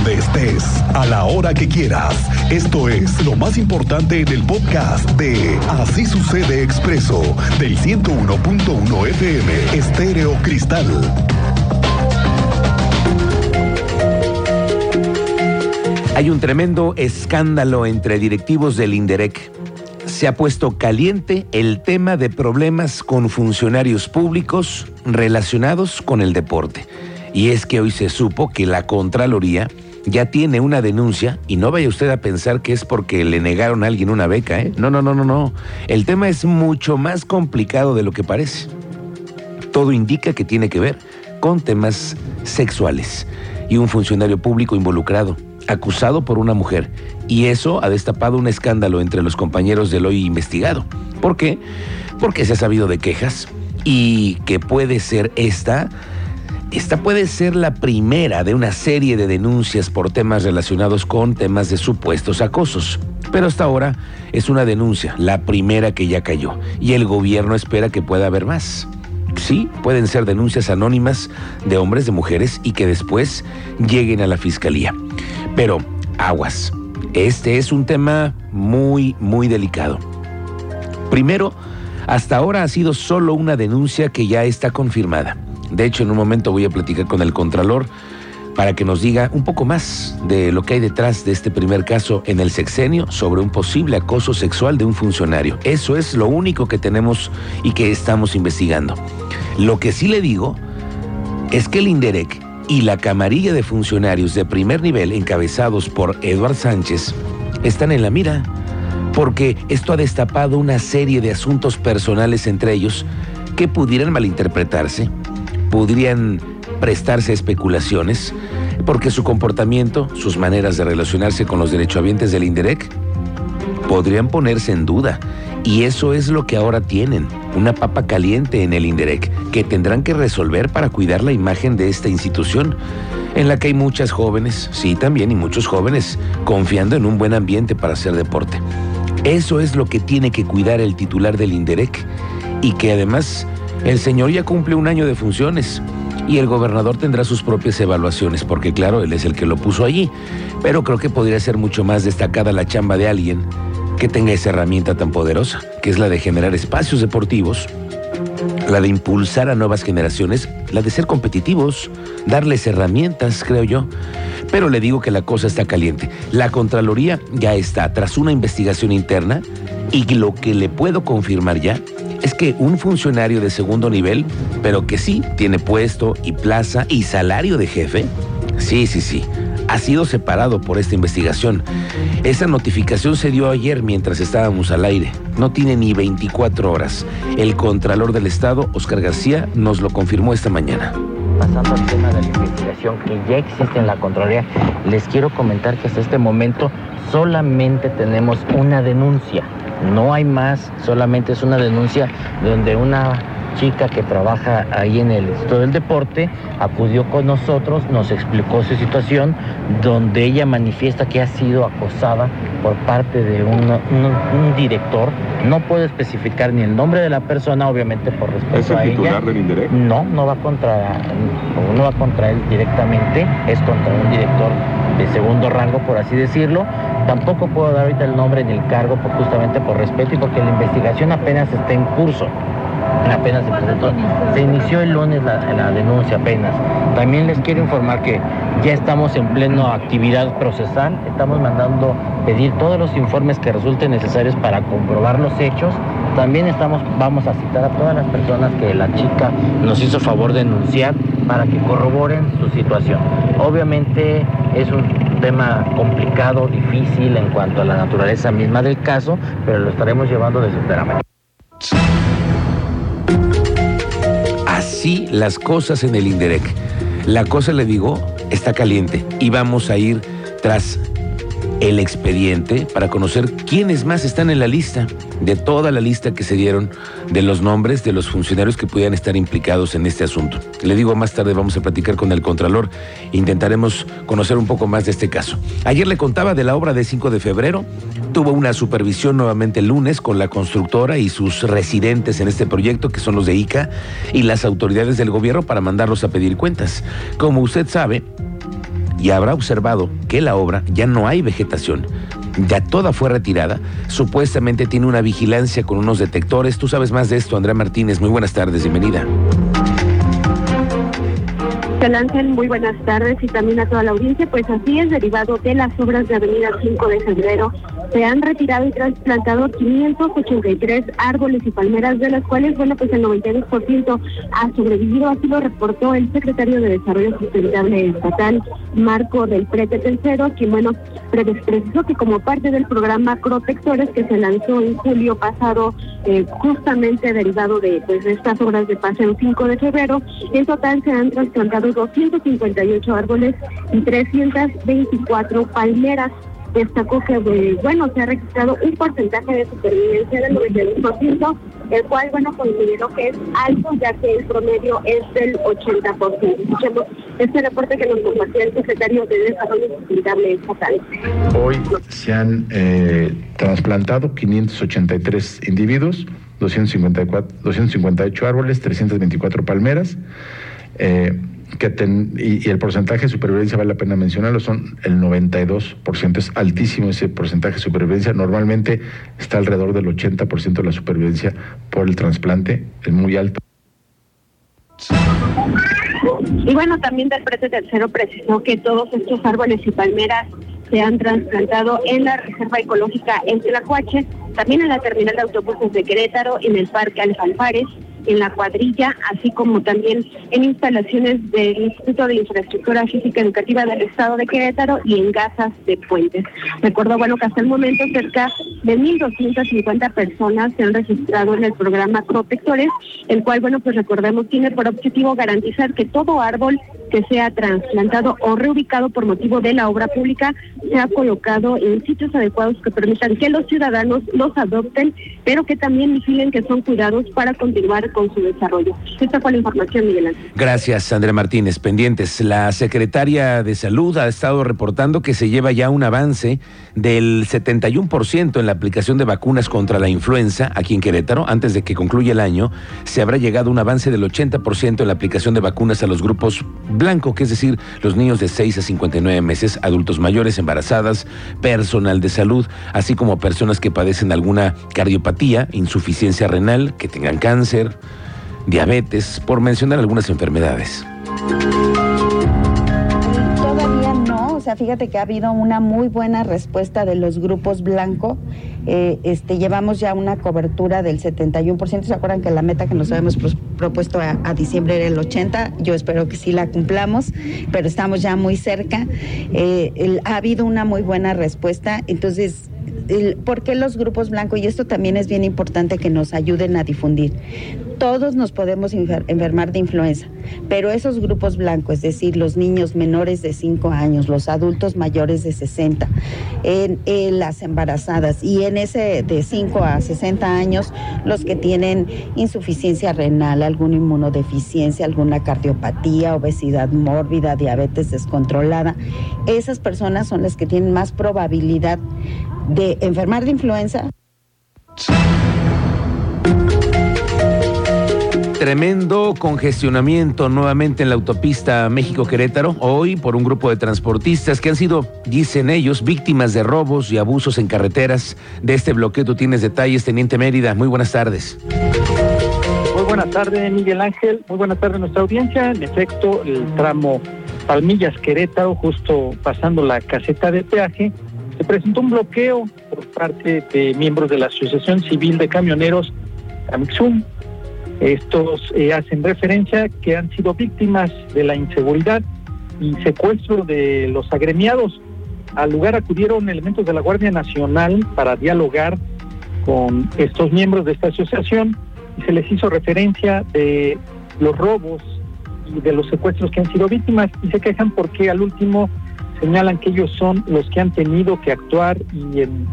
donde estés, a la hora que quieras. Esto es lo más importante en el podcast de Así sucede expreso del 101.1 FM Estéreo Cristal. Hay un tremendo escándalo entre directivos del INDEREC. Se ha puesto caliente el tema de problemas con funcionarios públicos relacionados con el deporte. Y es que hoy se supo que la Contraloría ya tiene una denuncia y no vaya usted a pensar que es porque le negaron a alguien una beca, ¿eh? No, no, no, no, no. El tema es mucho más complicado de lo que parece. Todo indica que tiene que ver con temas sexuales y un funcionario público involucrado acusado por una mujer. Y eso ha destapado un escándalo entre los compañeros del hoy investigado. ¿Por qué? Porque se ha sabido de quejas y que puede ser esta. Esta puede ser la primera de una serie de denuncias por temas relacionados con temas de supuestos acosos. Pero hasta ahora es una denuncia, la primera que ya cayó, y el gobierno espera que pueda haber más. Sí, pueden ser denuncias anónimas de hombres, de mujeres, y que después lleguen a la fiscalía. Pero aguas, este es un tema muy, muy delicado. Primero, hasta ahora ha sido solo una denuncia que ya está confirmada. De hecho, en un momento voy a platicar con el Contralor para que nos diga un poco más de lo que hay detrás de este primer caso en el sexenio sobre un posible acoso sexual de un funcionario. Eso es lo único que tenemos y que estamos investigando. Lo que sí le digo es que el INDEREC y la camarilla de funcionarios de primer nivel encabezados por Eduard Sánchez están en la mira, porque esto ha destapado una serie de asuntos personales entre ellos que pudieran malinterpretarse, podrían prestarse especulaciones, porque su comportamiento, sus maneras de relacionarse con los derechohabientes del INDEREC, podrían ponerse en duda. Y eso es lo que ahora tienen, una papa caliente en el INDEREC, que tendrán que resolver para cuidar la imagen de esta institución, en la que hay muchas jóvenes, sí también, y muchos jóvenes, confiando en un buen ambiente para hacer deporte. Eso es lo que tiene que cuidar el titular del INDEREC, y que además el señor ya cumple un año de funciones y el gobernador tendrá sus propias evaluaciones, porque claro, él es el que lo puso allí, pero creo que podría ser mucho más destacada la chamba de alguien que tenga esa herramienta tan poderosa, que es la de generar espacios deportivos, la de impulsar a nuevas generaciones, la de ser competitivos, darles herramientas, creo yo. Pero le digo que la cosa está caliente. La Contraloría ya está tras una investigación interna y lo que le puedo confirmar ya es que un funcionario de segundo nivel, pero que sí tiene puesto y plaza y salario de jefe, sí, sí, sí, ha sido separado por esta investigación. Esa notificación se dio ayer mientras estábamos al aire. No tiene ni 24 horas. El Contralor del Estado, Oscar García, nos lo confirmó esta mañana. Pasando al tema de la investigación que ya existe en la Contraloría, les quiero comentar que hasta este momento solamente tenemos una denuncia. No hay más, solamente es una denuncia donde una chica que trabaja ahí en el Instituto del Deporte acudió con nosotros, nos explicó su situación, donde ella manifiesta que ha sido acosada por parte de un, un, director. No puedo especificar ni el nombre de la persona, obviamente por respeto ¿Es el a titular ella. del INDEREC? No, no va contra, no va contra él directamente, es contra un director de segundo rango, por así decirlo. Tampoco puedo dar ahorita el nombre ni el cargo, por- justamente por respeto y porque la investigación apenas está en curso. Apenas se presentó. Se inició el lunes la, la denuncia apenas. También les quiero informar que ya estamos en pleno actividad procesal. Estamos mandando pedir todos los informes que resulten necesarios para comprobar los hechos. También estamos, vamos a citar a todas las personas que la chica nos hizo favor de denunciar para que corroboren su situación. Obviamente es un tema complicado, difícil en cuanto a la naturaleza misma del caso, pero lo estaremos llevando desde enteramente. Así las cosas en el INDEREC. La cosa, le digo, está caliente y vamos a ir tras el expediente para conocer quiénes más están en la lista, de toda la lista que se dieron de los nombres de los funcionarios que pudieran estar implicados en este asunto. Le digo, más tarde vamos a platicar con el Contralor intentaremos conocer un poco más de este caso. Ayer le contaba de la obra de 5 de febrero, tuvo una supervisión nuevamente el lunes con la constructora y sus residentes en este proyecto, que son los de ICA, y las autoridades del gobierno para mandarlos a pedir cuentas. Como usted sabe, y habrá observado que la obra ya no hay vegetación. Ya toda fue retirada. Supuestamente tiene una vigilancia con unos detectores. Tú sabes más de esto, Andrea Martínez. Muy buenas tardes, bienvenida. Ángel, muy buenas tardes y también a toda la audiencia. Pues así es, derivado de las obras de Avenida 5 de Febrero, se han retirado y trasplantado 583 árboles y palmeras, de las cuales, bueno, pues el 92% ha sobrevivido. Así lo reportó el secretario de Desarrollo Sustentable Estatal, Marco del Prete Tercero, quien, bueno, precisó que como parte del programa Protectores que se lanzó en julio pasado, eh, justamente derivado de, pues, de estas obras de Paseo 5 de Febrero, en total se han trasplantado 258 árboles y 324 palmeras. Destacó que, eh, bueno, se ha registrado un porcentaje de supervivencia del 92%, el cual, bueno, considero que es alto, ya que el promedio es del 80%. Escuchemos este reporte que nos compartió el secretario de Desarrollo Sustentable Estatal. Hoy se han eh, trasplantado 583 individuos, 254, 258 árboles, 324 palmeras. Eh, que y, el porcentaje de supervivencia, vale la pena mencionarlo, son el 92%. Es altísimo ese porcentaje de supervivencia. Normalmente está alrededor del 80% de la supervivencia por el trasplante. Es muy alto. Y bueno, también del precio tercero precisó que todos estos árboles y palmeras se han trasplantado en la Reserva Ecológica El Tlacuache, también en la terminal de autobuses de Querétaro, en el Parque Alfalfares, en la cuadrilla, así como también en instalaciones del Instituto de Infraestructura Física Educativa del Estado de Querétaro y en gasas de puentes. Recuerdo, bueno, que hasta el momento cerca de 1.250 personas se han registrado en el programa Protectores, el cual, bueno, pues recordemos, tiene por objetivo garantizar que todo árbol que sea trasplantado o reubicado por motivo de la obra pública sea colocado en sitios adecuados que permitan que los ciudadanos los adopten, pero que también vigilen que son cuidados para continuar con su desarrollo. Esta fue la información, Miguel Ángel. Gracias, Andrea Martínez. Pendientes. La secretaria de Salud ha estado reportando que se lleva ya un avance del 71% en la aplicación de vacunas contra la influenza aquí en Querétaro. Antes de que concluya el año, se habrá llegado un avance del 80% en la aplicación de vacunas a los grupos blanco, que es decir, los niños de 6 a 59 meses, adultos mayores, embarazadas, personal de salud, así como personas que padecen alguna cardiopatía, insuficiencia renal, que tengan cáncer, diabetes, por mencionar algunas enfermedades. O sea, fíjate que ha habido una muy buena respuesta de los grupos blanco. Eh, este, llevamos ya una cobertura del 71%. ¿Se acuerdan que la meta que nos habíamos propuesto a, diciembre era el 80%? Yo espero que sí la cumplamos, pero estamos ya muy cerca. Eh, ha habido una muy buena respuesta. Entonces, ¿por qué los grupos blancos? Y esto también es bien importante que nos ayuden a difundir todos nos podemos enfermar de influenza, pero esos grupos blancos, es decir, los niños menores de 5 años, los adultos mayores de 60, en, las embarazadas y en ese de 5 a 60 años, los que tienen insuficiencia renal, alguna inmunodeficiencia, alguna cardiopatía, obesidad mórbida, diabetes descontrolada, esas personas son las que tienen más probabilidad de enfermar de influenza. Tremendo congestionamiento nuevamente en la autopista México-Querétaro, hoy por un grupo de transportistas que han sido, dicen ellos, víctimas de robos y abusos en carreteras. De este bloqueo tú tienes detalles, Teniente Mérida. Muy buenas tardes. Muy buenas tardes, Miguel Ángel. Muy buenas tardes a nuestra audiencia. En efecto, el tramo Palmillas-Querétaro, justo pasando la caseta de peaje, se presentó un bloqueo por parte de miembros de la Asociación Civil de Camioneros, Amixum, estos eh, hacen referencia que han sido víctimas de la inseguridad y secuestro de los agremiados. Al lugar acudieron elementos de la Guardia Nacional para dialogar con estos miembros de esta asociación y se les hizo referencia de los robos y de los secuestros que han sido víctimas y se quejan porque al último señalan que ellos son los que han tenido que actuar y en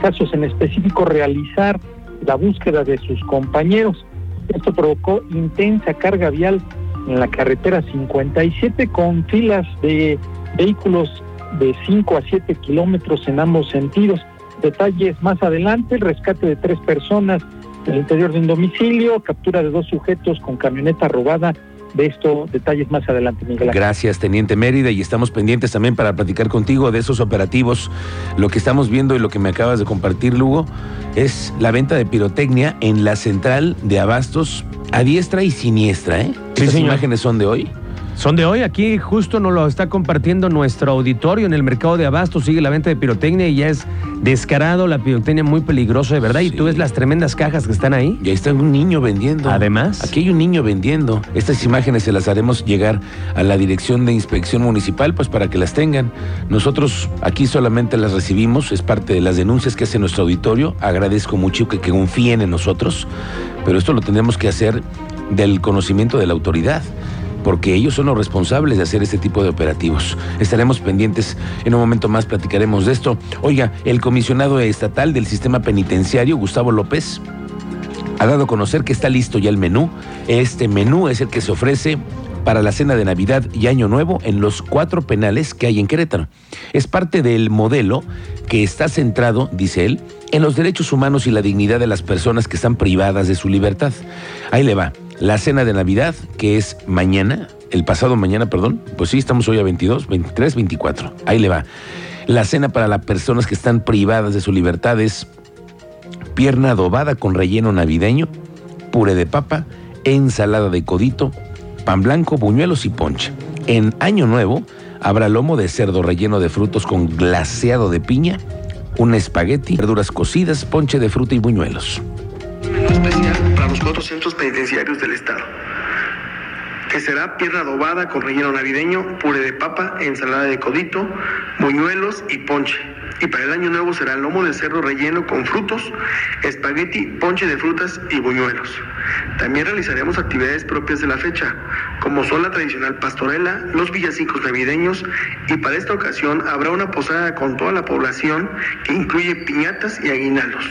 casos en específico realizar la búsqueda de sus compañeros. Esto provocó intensa carga vial en la carretera 57 con filas de vehículos de 5 a 7 kilómetros en ambos sentidos. Detalles más adelante, el rescate de tres personas del interior de un domicilio, captura de dos sujetos con camioneta robada de esto detalles más adelante, Miguel Ángel. Gracias, Teniente Mérida, y estamos pendientes también para platicar contigo de esos operativos. Lo que estamos viendo y lo que me acabas de compartir, Lugo, es la venta de pirotecnia en la central de abastos a diestra y siniestra, ¿eh? Sí, señor. imágenes son de hoy. Son de hoy, aquí justo nos lo está compartiendo nuestro auditorio en el mercado de Abasto, sigue la venta de pirotecnia y ya es descarado la pirotecnia muy peligroso de verdad. Y tú ves las tremendas cajas que están ahí. Y ahí está un niño vendiendo. Además. Aquí hay un niño vendiendo. Estas imágenes se las haremos llegar a la Dirección de Inspección Municipal, pues para que las tengan. Nosotros aquí solamente las recibimos, es parte de las denuncias que hace nuestro auditorio. Agradezco mucho que, que confíen en nosotros, pero esto lo tendremos que hacer del conocimiento de la autoridad. Porque ellos son los responsables de hacer este tipo de operativos. Estaremos pendientes. En un momento más platicaremos de esto. Oiga, el comisionado estatal del sistema penitenciario, Gustavo López, ha dado a conocer que está listo ya el menú. Este menú es el que se ofrece para la cena de Navidad y Año Nuevo en los cuatro penales que hay en Querétaro. Es parte del modelo que está centrado, dice él, en los derechos humanos y la dignidad de las personas que están privadas de su libertad. Ahí le va. La cena de Navidad, que es mañana, el pasado mañana, perdón, pues sí, estamos hoy a 22, 23, 24. Ahí le va. La cena para las personas que están privadas de su libertad es pierna adobada con relleno navideño, puré de papa, ensalada de codito, pan blanco, buñuelos y ponche. En Año Nuevo habrá lomo de cerdo relleno de frutos con glaseado de piña, un espagueti, verduras cocidas, ponche de fruta y buñuelos. especial para los cuatro centros penitenciarios del estado, que será pierna adobada con relleno navideño, puré de papa, ensalada de codito, buñuelos y ponche. Y para el año nuevo será lomo de cerdo relleno con frutos, espagueti, ponche de frutas y buñuelos. También realizaremos actividades propias de la fecha, como son la tradicional pastorela, los villancicos navideños y para esta ocasión habrá una posada con toda la población que incluye piñatas y aguinaldos.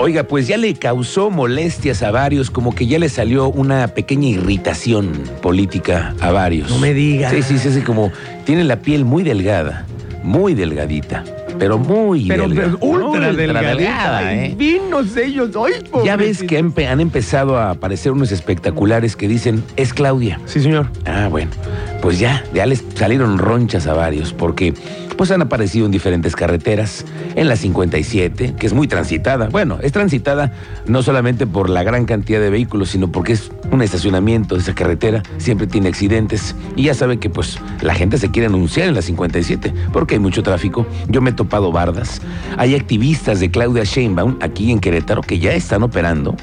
Oiga, pues ya le causó molestias a varios, como que ya le salió una pequeña irritación política a varios. No me diga. Sí, sí, sí, sí, como tiene la piel muy delgada, muy delgadita, pero muy Pero, delgada. pero ultra Muy delgadita. delgada, ¿eh? Vinos ellos. Ay, Ya ves que han empezado a aparecer unos espectaculares que dicen, es Claudia. Sí, señor. Ah, bueno, pues ya, ya les salieron ronchas a varios, porque pues han aparecido en diferentes carreteras, en la 57, que es muy transitada. Bueno, es transitada no solamente por la gran cantidad de vehículos, sino porque es un estacionamiento de esa carretera, siempre tiene accidentes, y ya saben que pues la gente se quiere anunciar en la 57, porque hay mucho tráfico. Yo me he topado bardas. Hay activistas de Claudia Sheinbaum aquí en Querétaro que ya están operando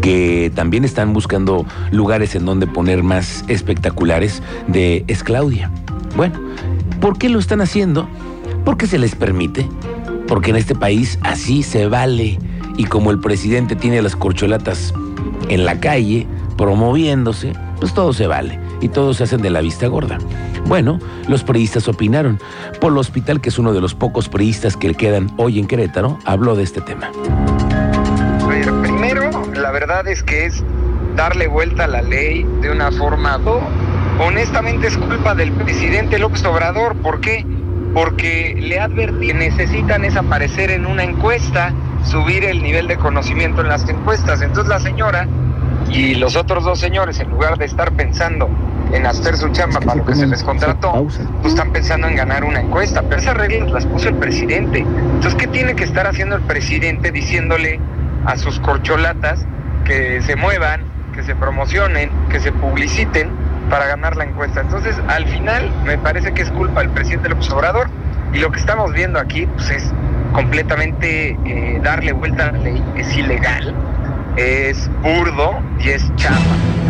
que también están buscando lugares en donde poner más espectaculares de Es Claudia. Bueno, ¿por qué lo están haciendo? Porque se les permite, porque en este país así se vale. Y como el presidente tiene las corcholatas en la calle, promoviéndose, pues todo se vale y todos se hacen de la vista gorda. Bueno, los priistas opinaron. Polo Hospital, que es uno de los pocos priistas que quedan hoy en Querétaro, habló de este tema. Primero, la verdad es que es darle vuelta a la ley de una forma... Honestamente es culpa del presidente López Obrador. ¿Por qué? Porque le advertí que necesitan es aparecer en una encuesta, subir el nivel de conocimiento en las encuestas. Entonces la señora y los otros dos señores, en lugar de estar pensando en hacer su chamba para lo que se les contrató, pues están pensando en ganar una encuesta. Pero esas reglas las puso el presidente. Entonces, ¿qué tiene que estar haciendo el presidente diciéndole a sus corcholatas que se muevan, que se promocionen, que se publiciten para ganar la encuesta? Entonces, al final, me parece que es culpa del presidente López Obrador. Y lo que estamos viendo aquí, pues es completamente eh, darle vuelta a la ley, es ilegal, es burdo y es chapa.